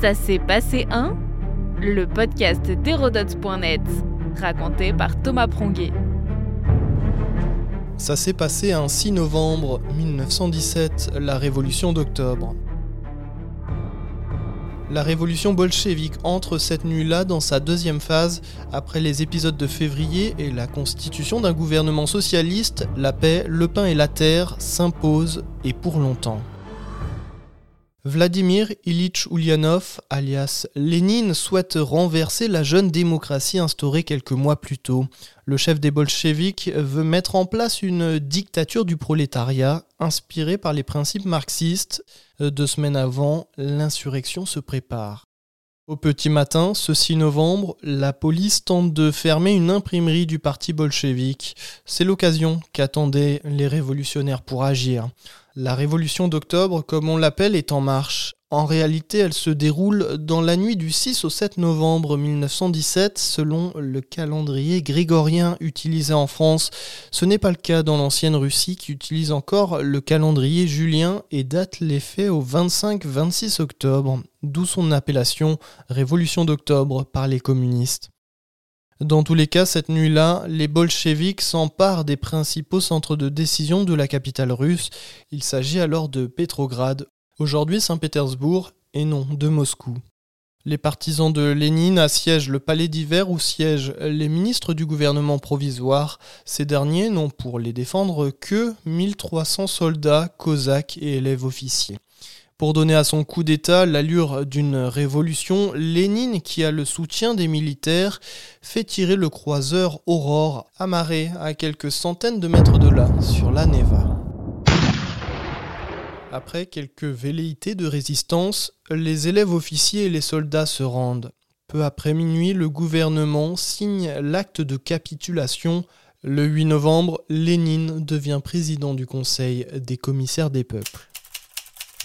Ça s'est passé un Le podcast d'Hérodote.net, raconté par Thomas Pronguet. Ça s'est passé un 6 novembre 1917, la révolution d'octobre. La révolution bolchevique entre cette nuit-là dans sa deuxième phase, après les épisodes de février et la constitution d'un gouvernement socialiste, la paix, le pain et la terre s'imposent et pour longtemps. Vladimir Ilitch Ulyanov, alias Lénine, souhaite renverser la jeune démocratie instaurée quelques mois plus tôt. Le chef des bolcheviks veut mettre en place une dictature du prolétariat inspirée par les principes marxistes. Deux semaines avant, l'insurrection se prépare. Au petit matin, ce 6 novembre, la police tente de fermer une imprimerie du parti bolchevique. C'est l'occasion qu'attendaient les révolutionnaires pour agir. La révolution d'octobre, comme on l'appelle, est en marche. En réalité, elle se déroule dans la nuit du 6 au 7 novembre 1917 selon le calendrier grégorien utilisé en France. Ce n'est pas le cas dans l'ancienne Russie qui utilise encore le calendrier julien et date les faits au 25-26 octobre, d'où son appellation Révolution d'octobre par les communistes. Dans tous les cas, cette nuit-là, les bolcheviks s'emparent des principaux centres de décision de la capitale russe. Il s'agit alors de Petrograd, aujourd'hui Saint-Pétersbourg, et non de Moscou. Les partisans de Lénine assiègent le palais d'hiver où siègent les ministres du gouvernement provisoire. Ces derniers n'ont pour les défendre que 1300 soldats, cosaques et élèves officiers. Pour donner à son coup d'État l'allure d'une révolution, Lénine, qui a le soutien des militaires, fait tirer le croiseur Aurore, amarré à quelques centaines de mètres de là, sur la Neva. Après quelques velléités de résistance, les élèves officiers et les soldats se rendent. Peu après minuit, le gouvernement signe l'acte de capitulation. Le 8 novembre, Lénine devient président du Conseil des commissaires des peuples.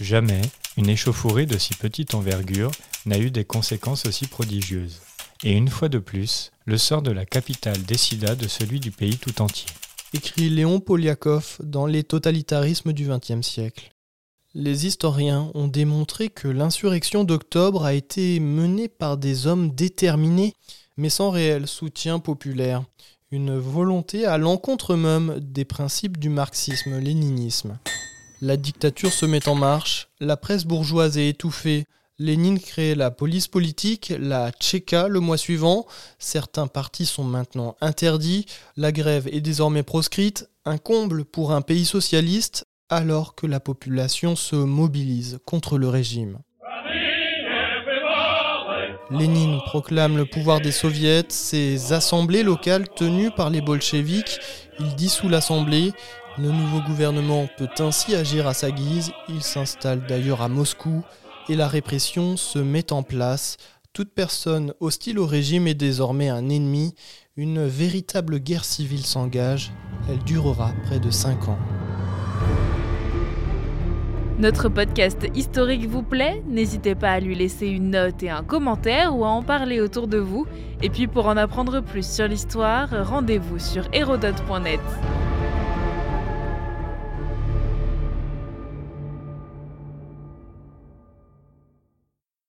Jamais une échauffourée de si petite envergure n'a eu des conséquences aussi prodigieuses. Et une fois de plus, le sort de la capitale décida de celui du pays tout entier. Écrit Léon Poliakov dans Les totalitarismes du XXe siècle. Les historiens ont démontré que l'insurrection d'octobre a été menée par des hommes déterminés, mais sans réel soutien populaire, une volonté à l'encontre même des principes du marxisme-léninisme. La dictature se met en marche, la presse bourgeoise est étouffée, Lénine crée la police politique, la Tchéka le mois suivant, certains partis sont maintenant interdits, la grève est désormais proscrite, un comble pour un pays socialiste alors que la population se mobilise contre le régime. Lénine proclame le pouvoir des soviets, ses assemblées locales tenues par les bolcheviks, il dissout l'assemblée, le nouveau gouvernement peut ainsi agir à sa guise, il s'installe d'ailleurs à Moscou et la répression se met en place. Toute personne hostile au régime est désormais un ennemi, une véritable guerre civile s'engage, elle durera près de 5 ans. Notre podcast historique vous plaît? N'hésitez pas à lui laisser une note et un commentaire ou à en parler autour de vous. Et puis pour en apprendre plus sur l'histoire, rendez-vous sur hérodote.net.